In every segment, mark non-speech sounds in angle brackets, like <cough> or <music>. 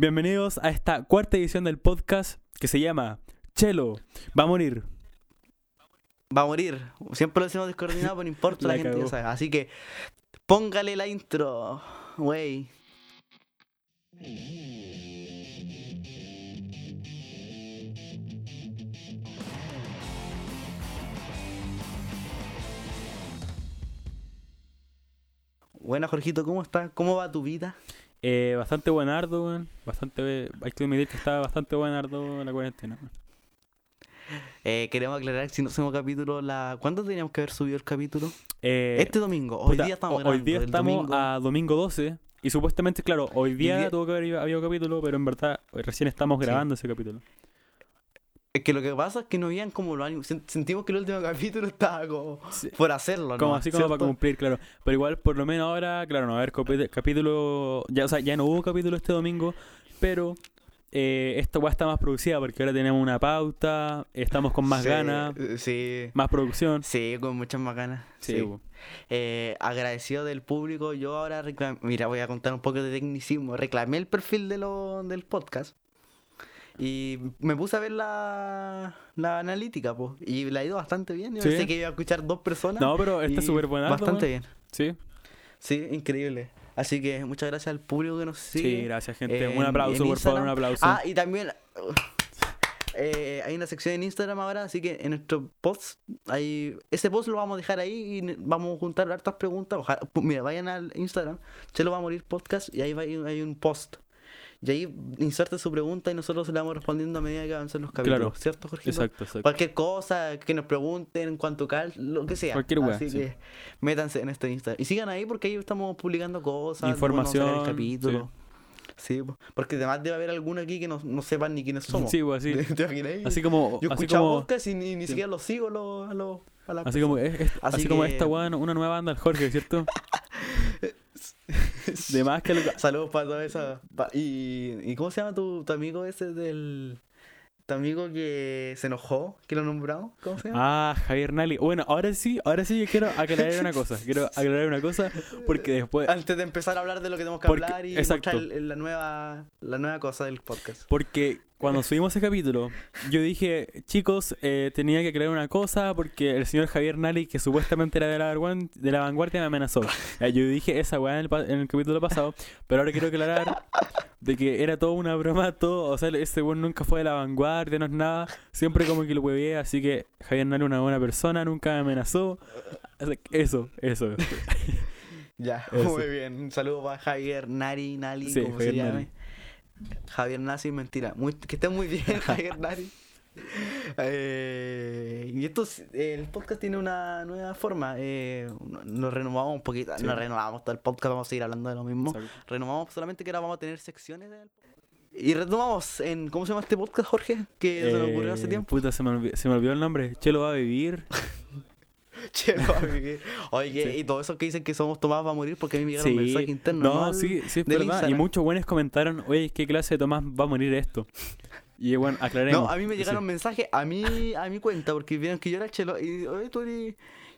Bienvenidos a esta cuarta edición del podcast que se llama Chelo va a morir. Va a morir. Siempre lo decimos descoordinado, pero no importa, <laughs> la, La gente ya sabe. Así que póngale la intro, wey. Buena, Jorgito, ¿cómo estás? ¿Cómo va tu vida? Eh, bastante buenardo, weón. Bastante, hay que admitir que está bastante buenardo la cuarentena. weón. Eh, queremos aclarar si no hacemos capítulo, la... ¿cuándo teníamos que haber subido el capítulo? Eh, este domingo. Hoy puta, día estamos grabando. Hoy día estamos domingo. a domingo 12 y supuestamente, claro, hoy día, día- tuvo que haber habido capítulo, pero en verdad recién estamos Sí. grabando ese capítulo. Es que lo que pasa es que no habían como los ánimos. Sen- Sentimos que el último <laughs> capítulo estaba como Sí. por hacerlo, ¿no? Como así como para cumplir, claro. Pero igual, por lo menos ahora, claro, no a haber copi- capítulo. Ya, o sea, ya no hubo capítulo este domingo, pero eh, esta weá está más producida porque ahora tenemos una pauta, estamos con más Sí, ganas, eh, Sí. más producción. Sí, con muchas más ganas. Sí, Sí. Eh, agradecido del público. Yo ahora reclamé. Mira, voy a contar un poco de tecnicismo. Reclamé el perfil de lo, del podcast. Y me puse a ver la, la analítica, pues. Y le ha ido bastante bien. Yo Sí. pensé que iba a escuchar dos personas. No, pero está súper buena. Bastante bien. Sí, Sí, increíble. Así que muchas gracias al público que nos sí, sigue. gracias, gente. en- un aplauso, por favor, un aplauso. Ah, y también uh, eh, hay una sección en Instagram ahora, así que en nuestro post, ahí, ese post lo vamos a dejar ahí y vamos a juntar hartas preguntas. Ojalá- mira, vayan al Instagram, Chelo va a morir podcast y ahí va, hay un post. Y ahí inserte su pregunta y nosotros la vamos respondiendo a medida que avancen los capítulos. Claro. ¿Cierto, Jorge? exacto, exacto. Cualquier cosa que nos pregunten en cuanto cal, lo que sea. Cualquier wea, Así sí. que métanse en este Instagram. Y sigan ahí porque ahí estamos publicando cosas. Información, después vamos a sacar el capítulo. Sí, po. porque además debe haber alguno aquí que no, no sepan ni quiénes somos. Sí, pues, así. <laughs> Como, Yo escuchaba como, podcast y ni, ni sí. siquiera los sigo a los- a los- a las así como, es- es- Así así como esta weá, una nueva banda Jorge, ¿cierto? <laughs> <laughs> De más que lo, Saludos para toda esa. y, ¿Y cómo se llama tu, tu amigo ese del. Tu amigo que se enojó, que lo nombramos? ¿Cómo se llama? Ah, Javier Nali. Bueno, ahora sí, ahora sí yo quiero aclarar una cosa. Quiero aclarar una cosa porque después. Antes de empezar a hablar de lo que tenemos que Porque- hablar y exacto. mostrar la nueva la nueva cosa del podcast. Porque cuando subimos ese capítulo, yo dije, chicos, eh, tenía que aclarar una cosa porque el señor Javier Nali, que supuestamente era de la, vanguard- de la vanguardia, me amenazó. Eh, yo dije esa weá en en el capítulo pasado, pero ahora quiero aclarar de que era todo una broma, todo. O sea, ese weón nunca fue de la vanguardia, no es nada. Siempre como que lo hueveé, así que Javier Nali una buena persona, nunca me amenazó. Eso, eso. Ya, Eso. muy bien. Un saludo para Javier Nari, Nali, Sí, como Javier se llame. Nari. Javier Nazi, mentira. Muy, que esté muy bien, <laughs> Javier Nari. Eh, y esto, es- el podcast tiene una nueva forma. Eh, no- nos renovamos un poquito. Sí. No renovamos todo el podcast, vamos a seguir hablando de lo mismo. Renovamos solamente que ahora vamos a tener secciones del Y retomamos en. ¿Cómo se llama este podcast, Jorge? Que se me ocurrió hace Eh, tiempo. Puta, se me, olvidó, se me olvidó el nombre. Chelo va a vivir. <laughs> <laughs> Va a vivir. Oye, Sí. y todo eso que dicen que somos tomados va a morir porque a mí me llegaron Sí, mensajes internos. no, sí, sí, es verdad. Y muchos buenos comentaron, oye, ¿qué clase de Tomás va a morir esto? Y bueno, aclaremos. No, a mí me Sí. llegaron mensajes a mí, a mi cuenta porque vieron que yo era el chelo y oye, tú eres...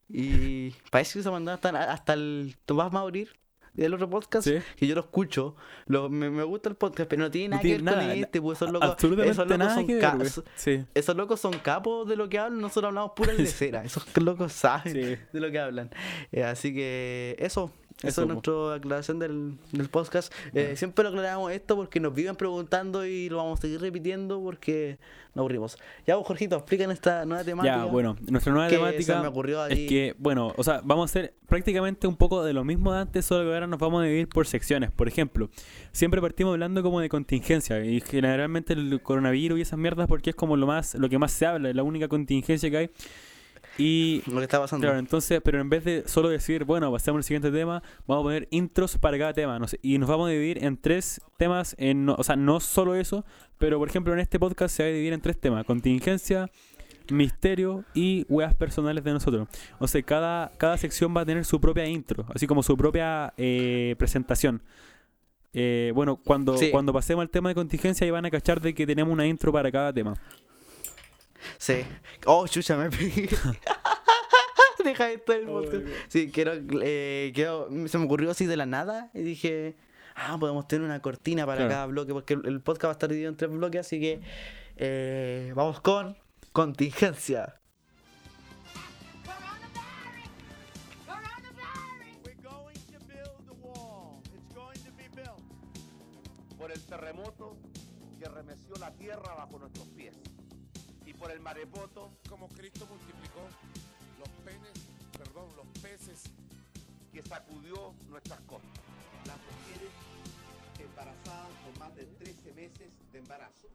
Y parece que se mandaron hasta, hasta el Tomás Maurir del otro podcast Sí. que yo lo escucho. Lo, me, me gusta el podcast, pero no tiene No nada tiene que ver nada, con este, pues esos locos, Absolutamente esos locos nada son que ver, ca- güey. so- Sí, esos locos son capos de lo que hablan, nosotros hablamos pura <laughs> lecera. Esos locos saben de lo que hablan. Eh, así que eso, eso, Eso, es nuestra aclaración del, del podcast. Eh, siempre lo aclaramos esto porque nos viven preguntando y lo vamos a seguir repitiendo porque nos aburrimos. Ya vos, Jorgito, explícanos esta nueva temática. Ya, bueno, nuestra nueva temática me ocurrió ahí. es que, bueno, o sea, vamos a hacer prácticamente un poco de lo mismo de antes, solo que ahora nos vamos a dividir por secciones. Por ejemplo, siempre partimos hablando como de contingencia y generalmente el coronavirus y esas mierdas porque es como lo más, lo que más se habla, es la única contingencia que hay. Y Lo que está pasando. Claro, entonces, pero en vez de solo decir, bueno, pasemos al siguiente tema, vamos a poner intros para cada tema. No sé, y nos vamos a dividir en tres temas, en, no- o sea, no solo eso, pero por ejemplo en este podcast se va a dividir en tres temas, contingencia, misterio y weas personales de nosotros. O sea, cada, cada sección va a tener su propia intro, así como su propia eh, presentación. Eh, bueno, cuando, Sí. cuando pasemos al tema de contingencia, ahí van a cachar de que tenemos una intro para cada tema. Sí. Oh, chucha, me pegué. <laughs> <laughs> Deja esto el podcast. Sí, quiero, eh, quiero- se me ocurrió así de la nada y dije, ah, podemos tener una cortina para Claro. cada bloque, porque el, podcast va a estar dividido en tres bloques, así que eh, vamos con contingencia. We're going to build the wall. It's going to be built. por el terremoto que remeció la tierra bajo nuestros por el maremoto como Cristo multiplicó los penes, perdón, los peces que sacudió nuestras costas. las mujeres embarazadas con más de 13 meses de embarazo.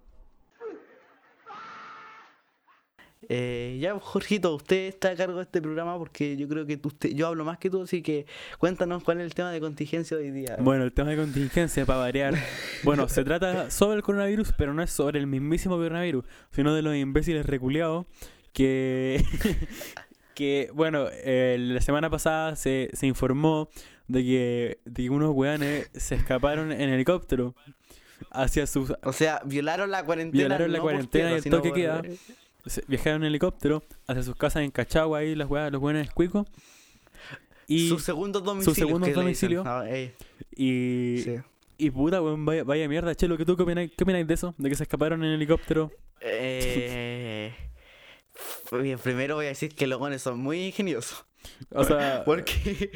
Eh, ya, <laughs> Jorgito, usted está a cargo de este programa porque yo creo que usted, yo hablo más que tú, así que cuéntanos cuál es el tema de contingencia de hoy día. Bueno, el tema de contingencia, para variar. Bueno, se trata sobre el coronavirus, pero no es sobre el mismísimo coronavirus, sino de los imbéciles reculeados que. <laughs> que, bueno, eh, la semana pasada se, se informó de que, de que unos weones se escaparon en helicóptero hacia sus. O sea, violaron la cuarentena. Violaron la no cuarentena y tierra, el toque queda. Viajaron en helicóptero hacia sus casas en Cachagua, ahí las weas, los buenos cuicos. Y, Sus segundos domicilios. segundos le dicen. domicilios. Ah, y, sí. y puta, weón, vaya, vaya mierda, Chelo, ¿qué tú qué opináis, qué opináis de eso? De que se escaparon en helicóptero. Eh, <laughs> bien, primero voy a decir que los gones son muy ingeniosos. O sea, <laughs> Porque,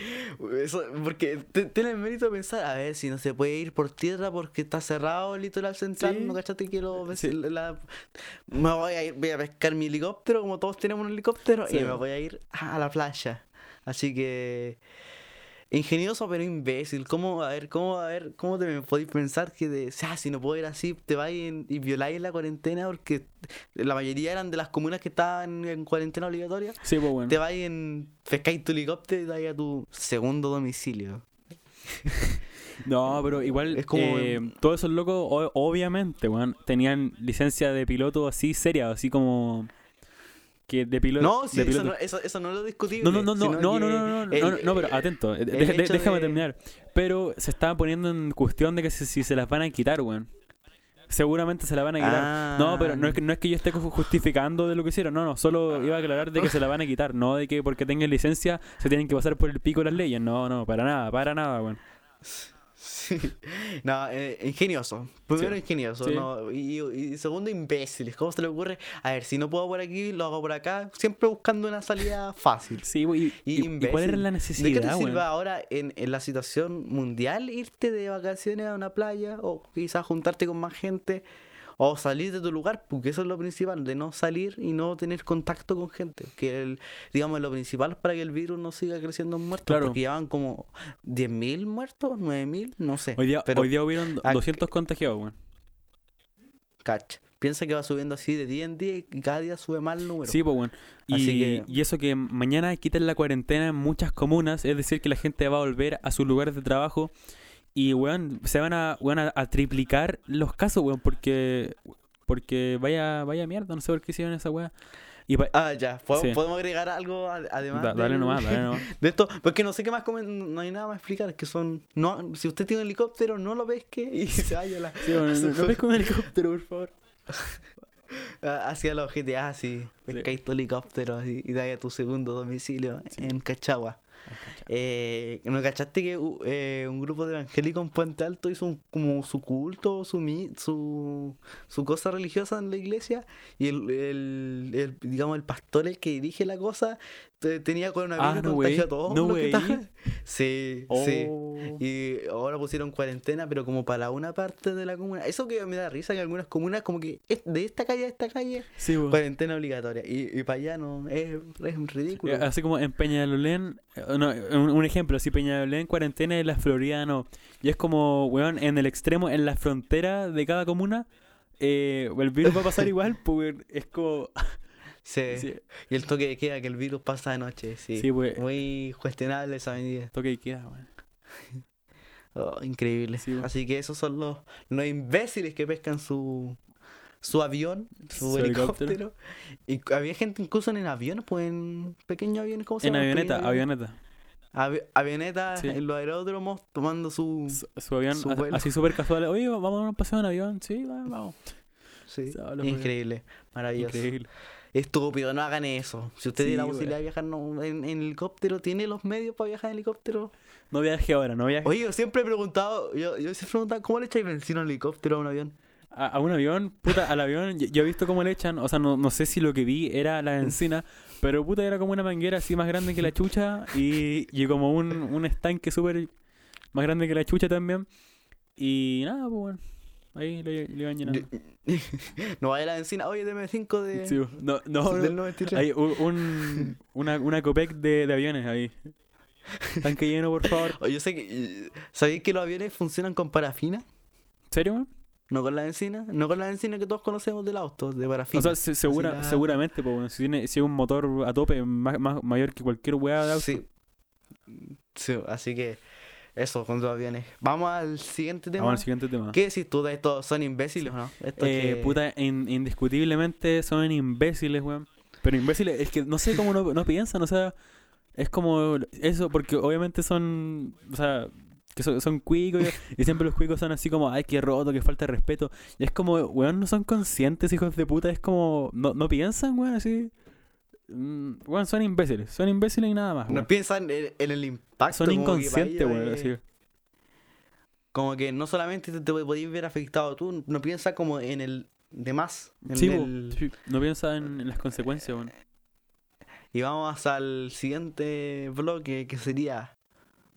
eso, porque tiene el mérito de pensar, a ver, si no se puede ir por tierra porque está cerrado el litoral central, Sí. ¿no cachaste que lo Sí. la- me voy a ir, voy a pescar mi helicóptero, como todos tenemos un helicóptero, Sí. y me voy a ir a la playa. Así que ingenioso pero imbécil. ¿Cómo, a ver, cómo, a ver, cómo te podéis pensar que de, ah, si no puedo ir así, te vais y violáis la cuarentena? Porque la mayoría eran de las comunas que estaban en cuarentena obligatoria sí, pues bueno. te vas en. pescáis tu helicóptero y te vas a tu segundo domicilio. <laughs> No, pero igual, Es como- eh, todos esos locos, obviamente, weón, tenían licencia de piloto así seria, así como. Que de piloto. No, sí, de eso piloto. no, eso, eso no lo discutible. No, no, no, no, no, no, no, no, el- no, no, pero atento, de- hecho déjame de- terminar. Pero se estaba poniendo en cuestión de que si, si se las van a quitar, weón. Seguramente se la van a quitar. Ah. No, pero no es, que, no es que yo esté ju- justificando de lo que hicieron, no, no, solo iba a aclarar de que se la van a quitar, no de que porque tengan licencia se tienen que pasar por el pico las leyes, no, no, para nada, para nada, weón. Sí. No, eh, ingenioso. Primero Sí. ingenioso. Sí. No, y, y segundo, imbéciles. ¿Cómo se le ocurre? A ver, si no puedo por aquí, lo hago por acá. Siempre buscando una salida <laughs> fácil. Sí, y, cuál era la ¿De qué te necesidad, sirve ahora en, en la situación mundial irte de vacaciones a una playa o quizás juntarte con más gente o salir de tu lugar? Porque eso es lo principal, de no salir y no tener contacto con gente. Que el, digamos, lo principal para que el virus no siga creciendo en muertos. Claro. Porque ya van como 10.000 muertos, 9.000, no sé. Hoy día, pero hoy día hubieron ac- 200 contagiados, weón. Cacha. Piensa que va subiendo así de día en día y cada día sube más el número. Sí, pues. Y, Así que- y eso que mañana quiten la cuarentena en muchas comunas, es decir, que la gente va a volver a sus lugares de trabajo y, weón, se van a, weón, a, a triplicar los casos, weón, porque porque vaya vaya mierda, no sé por qué hicieron esa weá. Y Ah, ya. ¿Pod- Sí. ¿Podemos agregar algo además? da- dale del- nomás, dale <laughs> nomás. De esto, porque no sé qué más comen, no hay nada más explicar, es que son, no, si usted tiene un helicóptero, no lo pesque y <laughs> se vaya a la, Sí, weón, no, no <laughs> pesca un helicóptero, por favor. hacia los GTA, así, pescáis tu helicóptero así, y dais a tu segundo domicilio en Cachagua. Eh, ¿No cachaste que uh, eh, un grupo de evangélicos en Puente Alto hizo un- como su culto, su, su su cosa religiosa en la iglesia? Y el, el, el, digamos, el pastor, el que dirige la cosa, te- tenía coronavirus Ah, no, contagió a todos No, que. Sí, sí. Oh. Y ahora pusieron cuarentena, pero como para una parte de la comuna. Eso que me da risa que algunas comunas, como que es de esta calle a esta calle, Sí, cuarentena obligatoria. Y, y para allá no, es, es ridículo. Así como en Peñalolén, eh, no, un, un ejemplo, si Peñalolén cuarentena y la Florida no. Y es como, weón, en el extremo, en la frontera de cada comuna, eh, el virus va a pasar <laughs> igual, pues es como... Sí. <laughs> sí, Y el toque de queda que el virus pasa de noche, sí. Sí, pues. Muy cuestionable esa medida. toque y queda, weón. <laughs> Oh, increíble. Sí. Así que esos son los, los imbéciles que pescan su, su avión, su, Su helicóptero. helicóptero. Y había gente incluso en aviones, pues en pequeños aviones, ¿cómo se En avioneta, avioneta. Avi- avionetas Sí. en los aeródromos tomando su... Su, su avión, Su así súper casual. Oye, vamos a dar un paseo en avión. Sí, va- vamos. Sí, increíble, maravilloso. Increíble. Estúpido, no hagan eso. Si usted Sí, tiene la posibilidad de viajar no, en, en helicóptero, ¿tiene los medios para viajar en helicóptero? No viaje ahora, no viaje. Oye, yo siempre he preguntado, yo, yo siempre he preguntado, ¿cómo le echáis benzina a un helicóptero a un avión? A, a un avión, puta, al avión, yo, yo he visto cómo le echan, o sea, no, no sé si lo que vi era la benzina, pero puta, era como una manguera así más grande que la chucha y, y como un, un estanque súper más grande que la chucha también. Y nada, pues bueno, ahí le, le iban llenando. <laughs> no vaya la benzina, oye, deme 5 de, Sí, no, no, <laughs> del no, 93. hay un, un- una, una copec de, de aviones ahí. Tanque lleno, por favor. <laughs> Oye, yo sé que, ¿sabéis que los aviones funcionan con parafina? ¿Serio, man? No con la benzina, no con la benzina que todos conocemos del auto, de parafina. O sea, se- segura, la- seguramente, pues, bueno, si tiene si es un motor a tope más, más mayor que cualquier weá de auto. Sí. Sí, así que eso con los aviones. Vamos al siguiente tema. Vamos al siguiente tema. ¿Qué decís tú de estos? ¿Son imbéciles o no? Estos Eh, que- Puta, in- indiscutiblemente son imbéciles, weón. Pero imbéciles, es que no sé cómo no, no piensan, o sea, es como eso, porque obviamente son, o sea, que son, son cuicos y, <laughs> y siempre los cuicos son así como, ay, qué roto, que falta de respeto. Y es como, weón, no son conscientes, hijos de puta, es como, no, no piensan, weón, así. Mm, Weón, son imbéciles, son imbéciles y nada más. No piensan en, en el impacto. Son inconscientes, weón, así. Como que no solamente te, te podías ver afectado tú, no piensas como en el demás. Sí, po, el- sí, no piensan en, en las consecuencias, weón. Y vamos al siguiente bloque que sería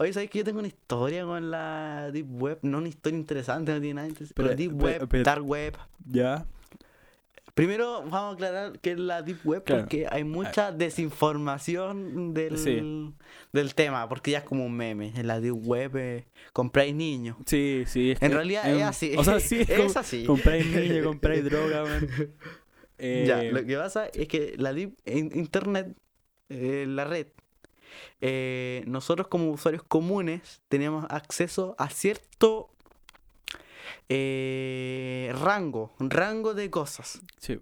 Oye, ¿sabes que yo tengo una historia con la Deep Web? No una historia interesante, no tiene nada interesante. Pero, Pero- Deep pero- Web, pero- Dark Web. Ya. Primero vamos a aclarar que es la Deep Web Claro. porque hay mucha desinformación del, Sí. del tema, porque ya es como un meme. En la Deep Web eh, compráis niños. Sí, sí. En que- realidad es así. O sea, sí, <laughs> Es así. Compráis niños, <laughs> compráis droga. Eh, Ya, lo que pasa es que la deep, in- internet, eh, la red, eh, nosotros como usuarios comunes tenemos acceso a cierto eh, rango, rango de cosas sí.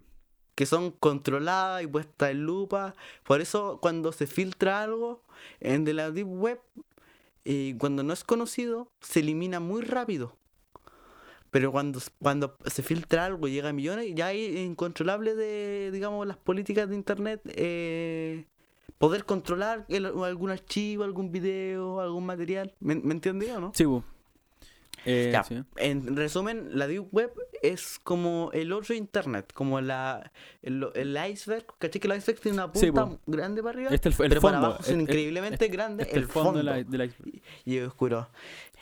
que son controladas y puestas en lupa. Por eso cuando se filtra algo en de la deep web, y cuando no es conocido, se elimina muy rápido. Pero cuando, cuando se filtra algo y llega a millones, ya hay incontrolable de, digamos, las políticas de internet. eh, poder controlar el- algún archivo, algún video, algún material. ¿Me, me o no? Sí, bu. Eh, Ya, sí. En resumen, la Deep Web es como el otro Internet, como la el, el iceberg. ¿Cachai que el iceberg tiene una punta grande para arriba? Este el, el pero para fondo. abajo es increíblemente grande este el, fondo, fondo. de iceberg. Y es oscuro.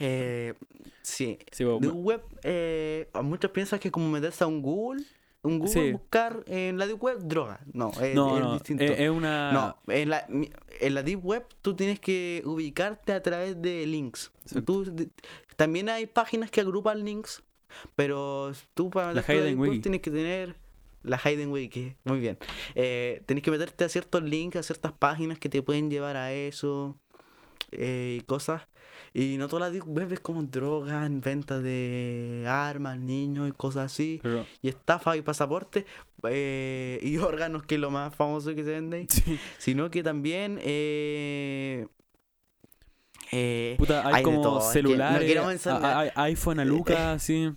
Eh, sí. Sí, Deep Web, eh, muchos piensan que es como meterse a un Google, un Google, Sí. buscar en la Deep Web droga. No, es, no, es no, distinto. es, es una. No, en la, en la Deep Web tú tienes que ubicarte a través de links. Tú- también hay páginas que agrupan links, pero tú para La meterte a Hidden Deep Web tienes que tener la Hidden Wiki. Muy bien. Eh, tienes que meterte a ciertos links, a ciertas páginas que te pueden llevar a eso eh, y cosas. Y no toda la Deep Web es como drogas, venta de armas, niños y cosas así. Pero, Y estafa y pasaporte eh, y <laughs> órganos, que es lo más famoso que se vende sí. sino que también eh, eh, Puta, hay, como no celulares. a- iPhone a Lucas, sí.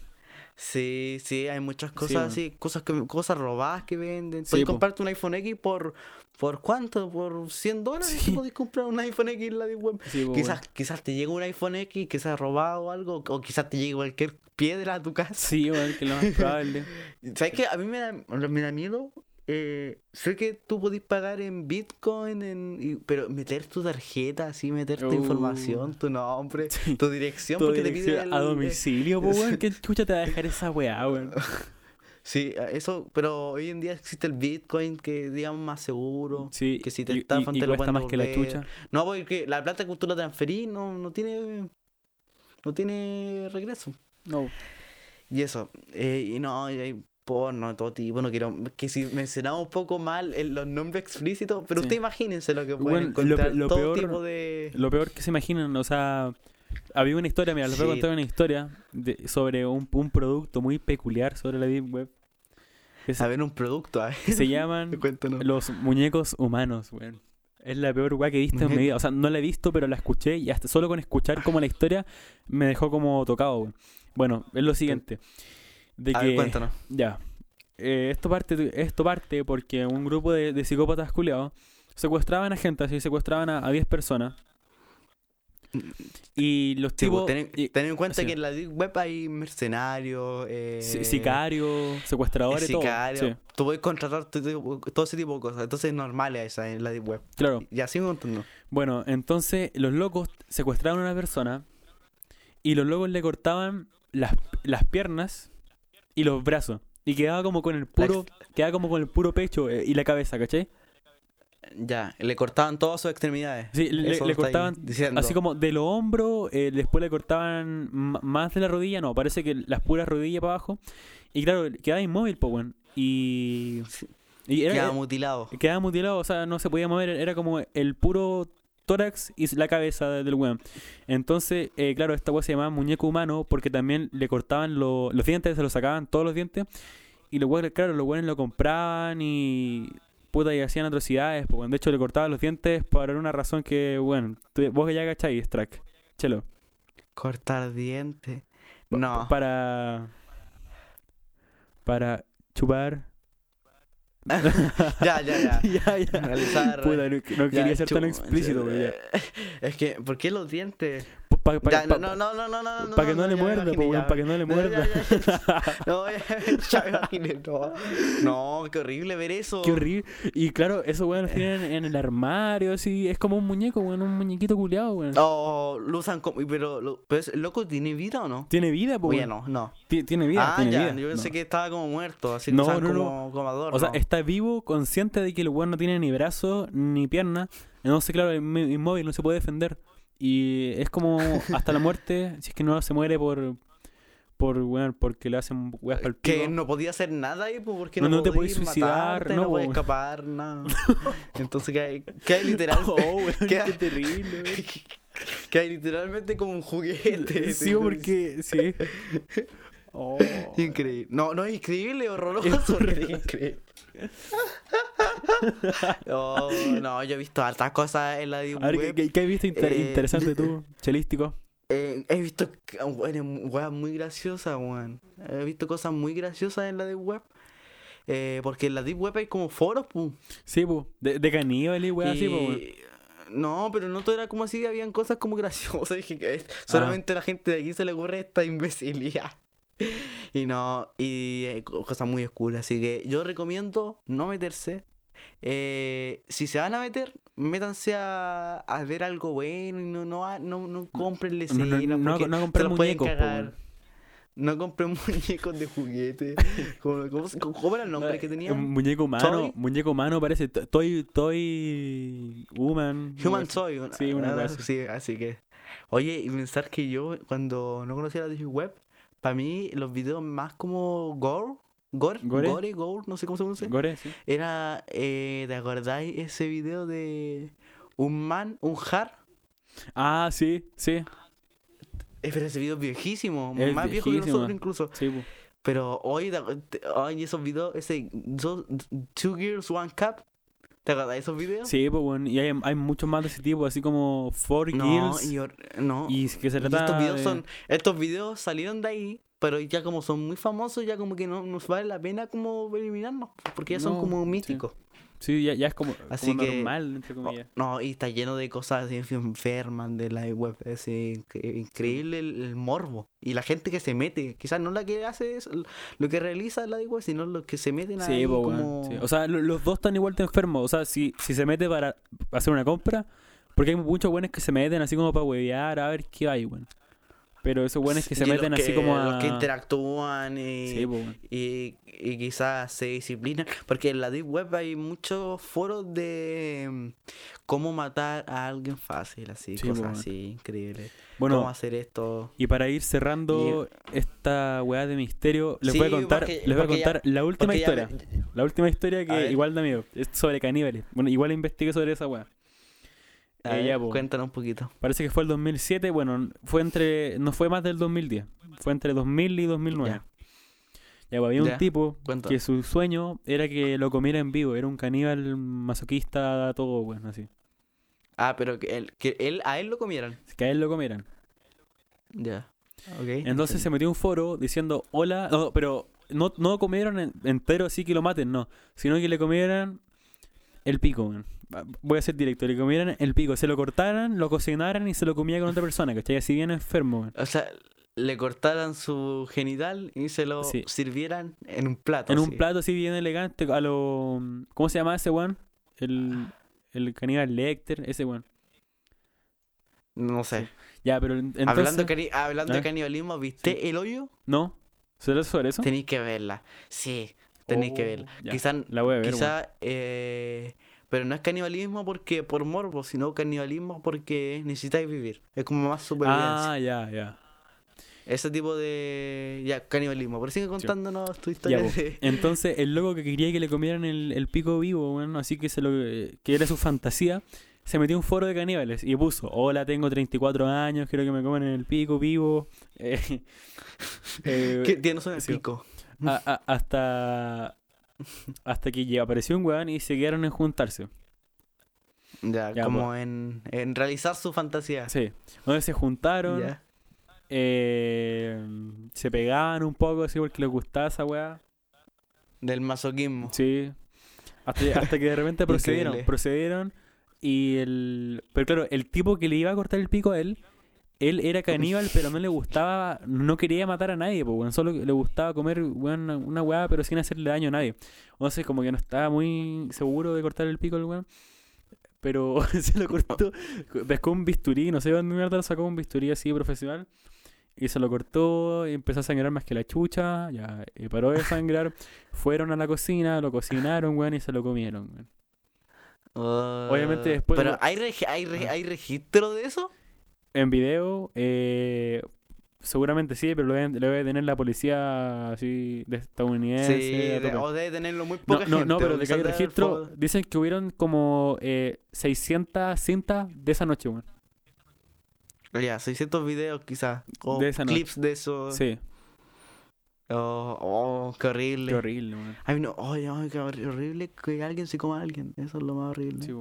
Sí, sí, hay muchas cosas bueno. así, cosas que cosas robadas que venden. Sí, Puedes comprarte un iPhone X por ¿por cuánto? Por 100 dólares Sí. podés comprar un iPhone X en la Deep web. Sí, Quizás, quizás te llegue un iPhone X que sea robado o algo, o quizás te llegue cualquier piedra a tu casa. Sí, weón, que lo más probable. <laughs> ¿Sabes qué? A mí me da, me da miedo. Eh, sé que tú podés pagar en Bitcoin, en, pero meter tu tarjeta, así, meter tu Uh. información, tu nombre, <laughs> Sí. tu dirección, Tu porque te dirección pide el- a domicilio, po, weón. <laughs> ¿Qué chucha te va a dejar esa weá, weón? <laughs> Sí, eso, pero hoy en día existe el Bitcoin que digamos más seguro. Sí, que si te estafan y- y te lo pueden más que la chucha. No, porque la plata que tú la transferís no, no tiene no tiene regreso. No. Y eso, eh, y no, y hay porno de todo tipo, no quiero, que si mencionamos un poco mal el- los nombres explícitos, pero Sí. usted imagínense lo que pueden Bueno, encontrar, lo todo peor- tipo de... Lo peor que se imaginan, o sea, había una historia, mira, les voy a contar una historia de- sobre un, un producto muy peculiar sobre la Deep Web. A ver, un producto, a ver, se llaman <laughs> cuéntanos. los muñecos humanos, weón. Es la peor weá que he visto en mi vida. O sea, no la he visto, pero la escuché y hasta solo con escuchar como la historia me dejó como tocado, weón. Bueno, es lo siguiente. De a que, ver, cuéntanos. ya. Eh, esto parte esto parte porque un grupo de, de psicópatas culiados secuestraban a gente, así secuestraban a, a 10 personas. Y los pues, tipos. ten, en cuenta sí. que en la Web hay mercenarios, eh, si- sicarios, secuestradores, todo. sicarios. Sí, Tú puedes contratar todo, ese tipo de cosas. Entonces es normal esa en la Web. claro. Y así me contando. Bueno, entonces los locos secuestraban a una persona y los locos le cortaban las, las piernas y los brazos. Y quedaba como con el puro, quedaba como con el puro pecho eh, y la cabeza, ¿cachai? Ya, le cortaban todas sus extremidades. Sí, le, cortaban diciendo. así como de los hombros, eh, después le cortaban más de la rodilla, no, parece que las puras rodillas para abajo. Y claro, quedaba inmóvil, pues, weón. Y, y era, Quedaba eh, mutilado. quedaba mutilado, o sea, no se podía mover, era como el puro tórax y la cabeza de- del weón. Entonces, eh, claro, esta weá se llamaba muñeco humano porque también le cortaban lo- los dientes, se los sacaban todos los dientes. Y los weones, claro, los weones lo compraban y puta y hacían atrocidades. Weón. de hecho, le cortaban los dientes por una razón que, bueno, tú- vos que ya cacháis, Strack. Chelo. Cortar dientes. No. Para. Para chupar. <laughs> ya, ya, ya. <laughs> ya, ya. Analizar. Puta, no, no Ya, quería ser tan explícito, pero ya. Es que, ¿por qué los dientes? Pa- pa- ya, pa- no, no, no, no. Para que no, le muerda, pues, para que no le muerda. No, no. No, qué horrible ver eso. Qué horrible. Y claro, eso, weón, lo tienen en el armario, así. Es como un muñeco, weón, un muñequito culiado, weón. Oh, lo usan como. Pero, lo- pero ese loco tiene vida o no? Tiene vida, pues. Oye, no, no. Tiene vida, Ah, tiene ya, vida. yo pensé No. que estaba como muerto, así No, no, no. como, como adorno. O sea, está vivo, consciente de que el weón no tiene ni brazo ni pierna. Entonces, claro, es inmó- inmóvil, no se puede defender. Y es como hasta la muerte, si es que no se muere por. Por, weón, porque le hacen weas para el que no podía hacer nada pues, porque No, no, no te podía podías suicidar, matarte, no, no, podía po. escapar, nada. <laughs> Entonces que hay, que hay literal, <laughs> Oh, ¿Qué? <laughs> terrible, que hay literalmente como un juguete. Sí, porque. Sí. Oh. Increíble. No, no es increíble, horroroso. Es <laughs> increíble. <laughs> Oh, no, yo he visto hartas cosas en la Deep A ver, Web. ¿qué, qué, has visto inter- Eh, interesante tú, <laughs> chelístico? Eh, he visto bueno, weas muy graciosas, weón. He visto cosas muy graciosas en la Deep Web. Eh, porque en la Deep Web hay como foros, pues. Sí, pues. De, de caníbal y weón, así, pues. weón. No, pero no todo era como así, habían cosas como graciosas. Dije que es- solamente a la gente de aquí se le ocurre esta imbecilidad. <laughs> Y no, y eh, co- cosas muy oscuras. Así que yo recomiendo no meterse. Eh, si se van a meter, métanse a, a ver algo bueno y no, no, no, no compren No, no, no, no pueden muñecos. No compren <laughs> muñecos de juguete. <laughs> ¿Cómo, cómo, cómo era el nombre que tenía? Muñeco humano, Toy. muñeco humano parece to- Toy, Toy Human. Human una- Sí, una cosa. Sí, así que. Oye, y pensar que yo, cuando no conocía la Deep Web, para mí los videos más como gore, gore, ¿Gore? gore, gore, no sé cómo se pronuncia, Gore, sí. era, eh, ¿te acordáis ese video de un man, un jar? Ah, sí, sí. Eh, pero ese video es viejísimo, Es más viejo que nosotros incluso. Sí. Pero hoy, hoy esos videos, ese Two Girls, One Cup, ¿te acordáis de esos videos? Sí, pues, bueno. Y hay, hay muchos más de ese tipo, así como Four No, Girls. y, no. Y, que se Y trata estos videos de- son estos videos salieron de ahí pero ya como son muy famosos ya como que no nos vale la pena como eliminarnos porque ya son No, como sí. míticos Sí, ya, ya es como, Así como que- normal, entre comillas. no y está lleno de cosas así enfermas de la web es incre- increíble el, el morbo y la gente que se mete quizás no la que hace es lo que realiza la web sino los que se meten ahí Sí, pues, como bueno, sí. O sea, lo- los dos están igual de enfermos. O sea, si, si se mete para hacer una compra, porque hay muchos buenos que se meten así como para huevear, a ver qué hay, weón. Pero esos weones que se Y meten así como a. Los que interactúan y, Sí, y, y quizás se disciplinan. Porque en la Deep Web hay muchos foros de mm, cómo matar a alguien fácil, así, Sí, cosas así, increíbles. Bueno, Cómo hacer esto. Y para ir cerrando esta weá de misterio, les Sí, voy a contar, porque- les voy a ya- contar la última ya historia. La última historia que igual da miedo. Es sobre caníbales. Bueno, igual investigué sobre esa weá. A ver, ya, po. cuéntanos un poquito. Parece que fue el 2007. Bueno, fue entre. No fue más del 2010. Fue entre 2000 y 2009. Ya. Ya, pues, había un tipo que su sueño era que lo comiera en vivo. Era un caníbal masoquista, todo, bueno, así. Ah, pero que él, que él a él lo comieran. Que a él lo comieran. Ya. Ok. Entonces se metió un foro diciendo hola, no, pero no, no comieron en- entero así que lo maten, no, sino que le comieran el pico, weón. Va- Voy a ser directo, le comieran el pico, se lo cortaran, lo cocinaran y se lo comía con otra persona, ¿cachai? Así bien enfermo, weón. O sea, le cortaran su genital y se lo Sí. sirvieran en un plato. En un plato así bien elegante, a lo... ¿Cómo se llama ese weón? El, el caníbal Lecter, ese weón. No sé. Ya, pero entonces... hablando cani- hablando de ¿Eh? canibalismo, ¿viste el hoyo? ¿No? ¿Será sobre eso? Tenéis que verla. Sí, tenéis que Oh, verla. ya. Quizá, La voy a ver, quizá eh, pero no es canibalismo porque por morbo, sino canibalismo porque necesitáis vivir. Es como más supervivencia. Ah, ya, ya. Ese tipo de ya canibalismo. Pero sigue contándonos tu historia Ya, de- Entonces, el loco que quería que le comieran el, el pico vivo, bueno, así que se lo que era su fantasía, se metió en un foro de caníbales y puso, hola, tengo 34 años, quiero que me coman el pico vivo. <laughs> Eh, eh, que tiene un sí. pico. A- a- hasta hasta que apareció un weón y se quedaron en juntarse. Ya, Ya, como en, en realizar su fantasía. Sí. Entonces se juntaron, eh, se pegaban un poco así porque les gustaba esa weá. Del masoquismo. Sí. Hasta, hasta que de repente <laughs> procedieron. Procedieron y el... Pero claro, el tipo que le iba a cortar el pico a él, él era caníbal, pero no le gustaba, no quería matar a nadie, pues. Solo le gustaba comer una weá, pero sin hacerle daño a nadie. Entonces como que no estaba muy seguro de cortar el pico al weón. Pero <laughs> se lo cortó, pescó un bisturí, no sé dónde mierda lo sacó un bisturí así profesional. Y se lo cortó y empezó a sangrar más que la chucha. Ya eh, paró de sangrar. <laughs> Fueron a la cocina, lo cocinaron, weón, y se lo comieron, weón. Obviamente Ah, después- Pero ¿hay, regi- hay, re- ¿hay registro de eso? En video, eh, seguramente sí, pero lo debe, lo debe tener la policía así de estadounidense. Sí, de- o debe tenerlo muy poca no, gente. no, pero de que hay registro, dicen que hubieron como eh, 600 cintas de esa noche, weón. Ya, 600 videos quizás. O De esa noche. clips de eso. Sí, Oh, oh, qué horrible. qué horrible. Ay, no, qué horri- horrible que alguien se coma a alguien. Eso es lo más horrible. Sí.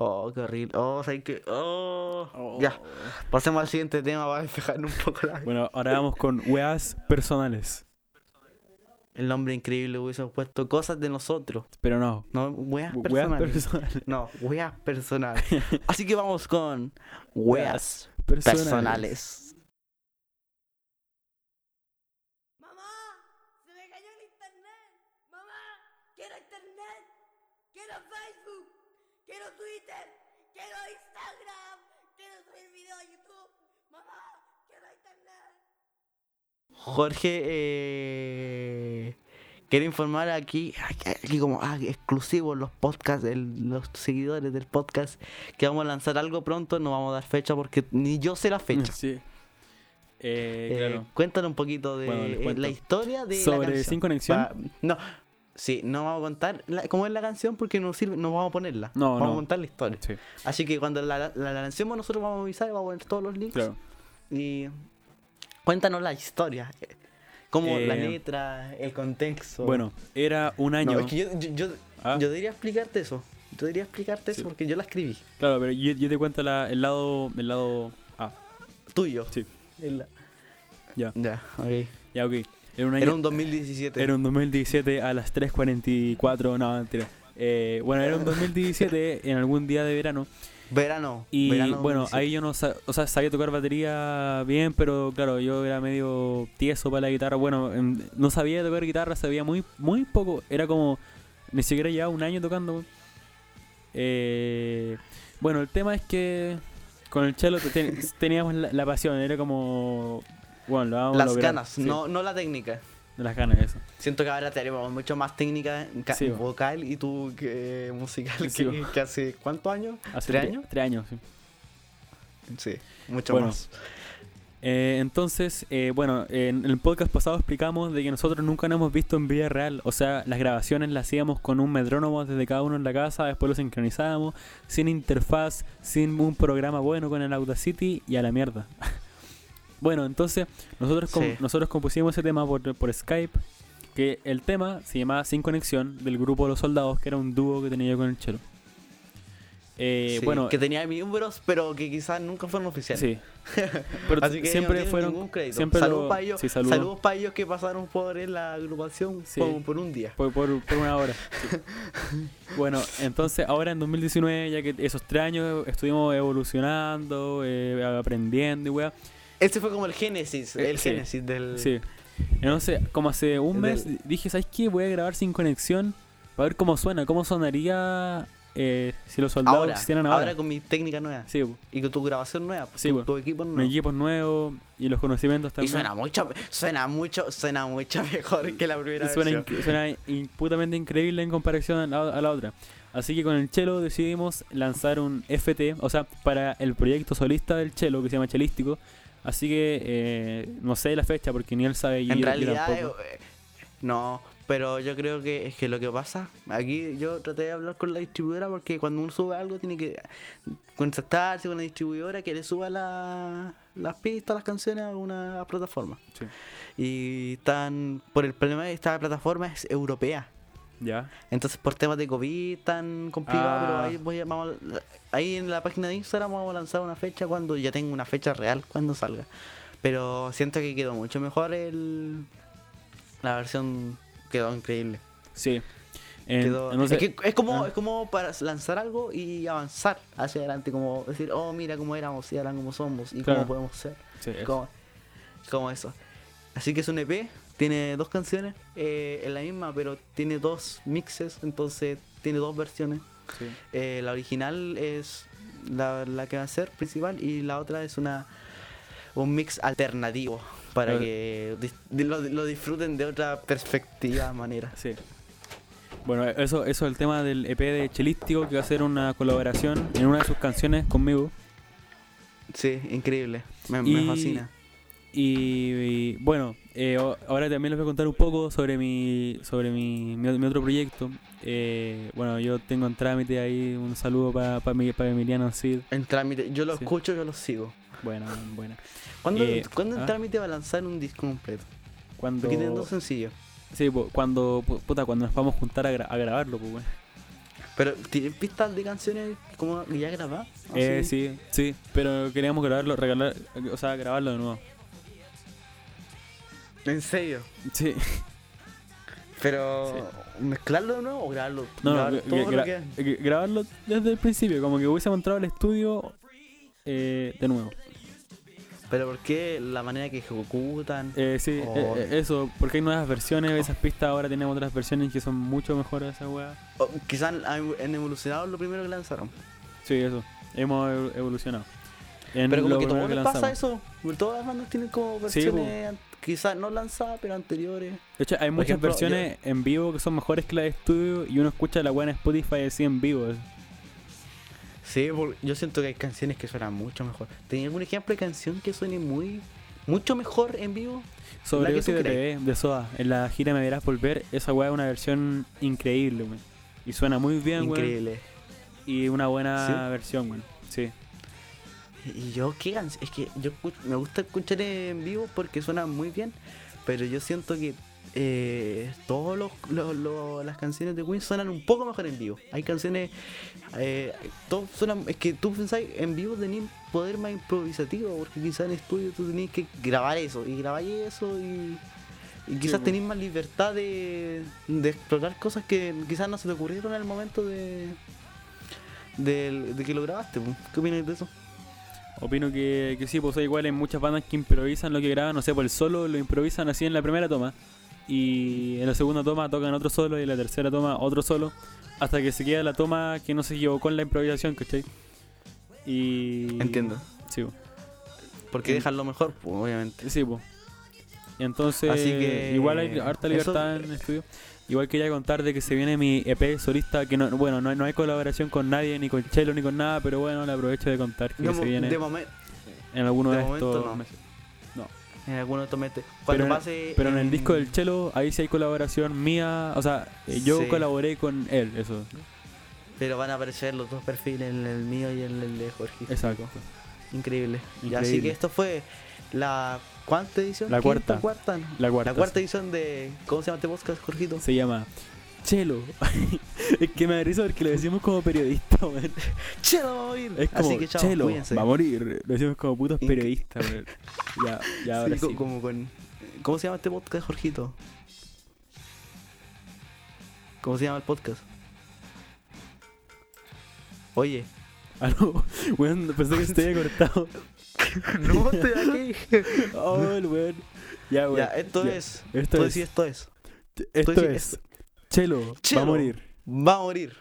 Oh, qué horrible. Oh, ¿sabes qué? Oh. Ya, pasemos al siguiente tema para despejarnos un poco la... Bueno, ahora vamos con weas personales. El nombre increíble hubiese puesto cosas de nosotros. Pero no, No, weas weas personales. No, weas personales. <laughs> Así que vamos con weas Personales. personales. Mamá, se me cayó el internet. Mamá, quiero internet. Quiero Facebook. Quiero Twitter. Quiero Instagram. Quiero subir video a YouTube. Mamá, quiero internet. Jorge eh, quiere informar aquí, aquí como ah, exclusivo los podcasts, el- los seguidores del podcast, que vamos a lanzar algo pronto. No vamos a dar fecha porque ni yo sé la fecha. <laughs> Sí. Eh, Eh, claro. Cuéntanos un poquito de Bueno, eh, la historia de la Sobre canción. Sin Conexión. Pa- no, sí, no vamos a contar la- cómo es la canción porque no sirve, no vamos a ponerla. No, vamos no. a contar la historia. Sí, Así que cuando la, la, la lancemos nosotros vamos a avisar, vamos a poner todos los links. claro. Y cuéntanos la historia. eh, Como la Eh, letra, el contexto. Bueno, era un año. No, es que yo, yo, yo, Ah. yo debería explicarte eso. Yo debería explicarte Sí. eso porque yo la escribí. Claro, pero yo, yo te cuento la- el lado. El lado. Ah, Tuyo. sí. El- Ya. Ya, ok. Ya, ok. Era un año. Era un 2017. Era un 2017 a las 3.44. No, mentira. Eh, bueno, era un 2017 en algún día de verano. Verano. Y verano bueno, 2017. ahí yo no o sea, sabía tocar batería bien, pero claro, yo era medio tieso para la guitarra. Bueno, em, no sabía tocar guitarra, sabía muy, muy poco. Era como, ni siquiera llevaba un año tocando. Eh, bueno, el tema es que con el ten- teníamos la, la pasión, era como. Bueno, lo vamos a Las lograr. ganas, Sí, no, no la técnica. Las ganas, eso. Siento que ahora tenemos mucho más técnica ca- Sí, vocal y tú que musical Sí, que, hace ¿cuántos años? Hace ¿Tres tre- años? Tres años, sí. Sí, mucho Bueno. más. Eh, entonces, eh, bueno, en el podcast pasado explicamos de que nosotros nunca nos hemos visto en vida real. O sea, las grabaciones las hacíamos con un metrónomo desde cada uno en la casa, después lo sincronizábamos, sin interfaz, sin un programa bueno con el Audacity y a la mierda. <laughs> bueno, entonces, nosotros, com- Sí. nosotros compusimos ese tema por, por Skype, que el tema se llamaba Sin Conexión, del grupo Los Soldados, que era un dúo que tenía yo con el chelo. Eh, Sí, bueno, que tenía miembros, pero que quizás nunca fueron oficiales. sí. <laughs> Pero Así que siempre no fueron. ningún crédito. siempre saludos lo- para ellos, sí, saludos. saludos para ellos que pasaron por la agrupación Sí. por, por un día. Por, por, por una hora. <laughs> Bueno, entonces ahora en 2019, ya que esos tres años estuvimos evolucionando, eh, aprendiendo y weá. Este fue como el génesis, Eh, el sí. génesis del... Sí. Entonces, como hace un mes, Del- dije, ¿sabes qué? Voy a grabar sin conexión para ver cómo suena, cómo sonaría eh, si los soldados ahora, existieran ahora, ahora. con mi técnica nueva. Sí, po. Y con tu grabación nueva, Sí, tu, tu equipo nuevo. equipos nuevos y los conocimientos Y también. suena mucho, suena mucho, suena mucho <laughs> mejor que la primera Y suena, inc- suena in- putamente increíble en comparación a la, a la otra. Así que con el Chelo decidimos lanzar un FT, o sea, para el proyecto solista del Chelo que se llama Chelístico. Así que eh, no sé la fecha porque ni él sabe y En realidad, tampoco. eh, no, pero yo creo que es que lo que pasa, aquí yo traté de hablar con la distribuidora porque cuando uno sube algo tiene que contactarse con la distribuidora que le suba la- las pistas, las canciones a una plataforma. Sí. Y están, por el problema de esta plataforma es europea. Ya. Entonces por temas de COVID tan complicado, pero Ah. ahí, voy a- vamos a- ahí en la página de Instagram vamos a lanzar una fecha cuando ya tengo una fecha real cuando salga. Pero siento que quedó mucho mejor el la versión quedó increíble. Sí. En- Quedó- entonces- es, que es como ah. es como para lanzar algo y avanzar hacia adelante, como decir, oh mira cómo éramos y ahora cómo somos y Claro. cómo podemos ser. sí, como eso. Así que es un EP, tiene dos canciones, eh, es la misma, pero tiene dos mixes, entonces tiene dos versiones. Sí. Eh, la original es la, la que va a ser principal y la otra es una un mix alternativo para que lo, lo disfruten de otra perspectiva, manera. Sí. Bueno, eso, eso es el tema del EP de Chelístico que va a ser una colaboración en una de sus canciones conmigo. Sí, increíble, me, Y- me fascina. Y, y, bueno, eh, ahora también les voy a contar un poco sobre mi sobre mi, mi, mi otro proyecto. Eh, bueno, yo tengo en trámite ahí un saludo para mi, para Emiliano Cid. En trámite, yo lo Sí. escucho, yo lo sigo. Buena, buena. ¿Cuándo, Eh, ¿cuándo en ah. trámite va a lanzar un disco completo? Cuando, Porque tiene dos sencillos. sí, po- cuando, pu- puta, cuando nos vamos a juntar a, gra- a grabarlo, pues, bueno. Pero, ¿tienen pistas de canciones como ya grabadas? Eh, sí, sí, pero queríamos grabarlo, regalar, o sea, grabarlo de nuevo. ¿En serio? Sí, Pero, ¿mezclarlo de nuevo o grabarlo? no, no, grabar gra- todo lo gra- que- gra- grabarlo desde el principio, como que hubiésemos entrado al estudio eh, de nuevo. Pero, ¿por qué la manera que ejecutan? Eh, sí, Oh. eh, eso, porque hay nuevas versiones, esas pistas ahora tenemos otras versiones que son mucho mejores esa weá. Quizás han, evolucionado lo primero que lanzaron. Sí, eso, hemos ev- evolucionado. En Pero como lo que todo les pasa eso. Todas las bandas tienen como Sí, versiones an- quizás no lanzadas, pero anteriores. De hecho, hay muchas ejemplo, versiones en vivo que son mejores que las de estudio y uno escucha la en Spotify así en vivo. Sí, yo siento que hay canciones que suenan mucho mejor. ¿Tenía algún ejemplo de canción que suene muy mucho mejor en vivo? Sobre que Ozzy tú de. TV, de Soda, en la gira Me Verás Volver, esa weá es una versión increíble, weón. Y suena muy bien, weón. Increíble. Y una buena Sí. versión, weón. Sí. Y yo, ¿qué canción? Es que yo me gusta escuchar en vivo porque suena muy bien, pero yo siento que eh, todas las canciones de Queen suenan un poco mejor en vivo. Hay canciones, eh, todos suenan, es que tú pensáis en vivo tenés poder más improvisativo, porque quizás en estudio tú tenés que grabar eso, y grabáis eso y... Y quizás po. tenés más libertad de, de explorar cosas que quizás no se te ocurrieron en el momento de, de, de que lo grabaste. ¿Qué opinas de eso? Opino que, que sí, pues hay igual hay muchas bandas que improvisan lo que graban, no sé, por el solo lo improvisan así en la primera toma. Y en la segunda toma tocan otro solo y en la tercera toma otro solo. Hasta que se queda la toma que no se equivocó en la improvisación, ¿cachai? Y. Entiendo. Sí, po. Porque dejan lo mejor, pues, obviamente. Sí, po. Y entonces, Así que, igual hay harta libertad eso- en el estudio. Igual quería contar de que se viene mi EP solista, que no, bueno, no, no hay colaboración con nadie, ni con Chelo, ni con nada, pero bueno, le aprovecho de contar que Digamos, se viene de momento, en alguno de de, estos no. meses. en alguno de estos meses. Pero Cuando en, pase. pero en el en- disco del Chelo, ahí sí hay colaboración mía, o sea, eh, yo Sí. colaboré con él, eso, Pero van a aparecer los dos perfiles, el, el mío y el, el de Jorge. exacto. Increíble. Ya, así Increíble. que esto fue la. ¿Cuánta edición? La ¿Quinta, cuarta. cuarta? La cuarta, La cuarta edición de. ¿Cómo se llama este podcast, Jorgito? Se llama Chelo. <laughs> es que me da risa porque lo decimos como periodista, weón. <laughs> Chelo va a morir. Es como Así que chao, Chelo, cuídense. va a morir. Lo decimos como putos periodistas, weón. Ya, ya ahora Sí, sí. co- como con. ¿Cómo se llama este podcast, Jorgito? ¿Cómo se llama el podcast? Oye. <laughs> Ah, no. Weón, pensé que se te había cortado. <laughs> no, estoy aquí. Oh, el weón. Ya, weón. ya, esto Ya. es. Esto es. decís esto es. Esto tú decís es. esto. Chelo, va Chelo. a morir. Va a morir.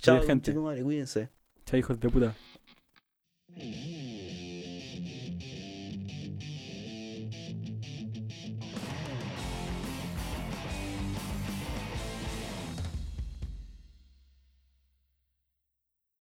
Chao, gente. Madre, cuídense. Chao, hijos de puta. Mm.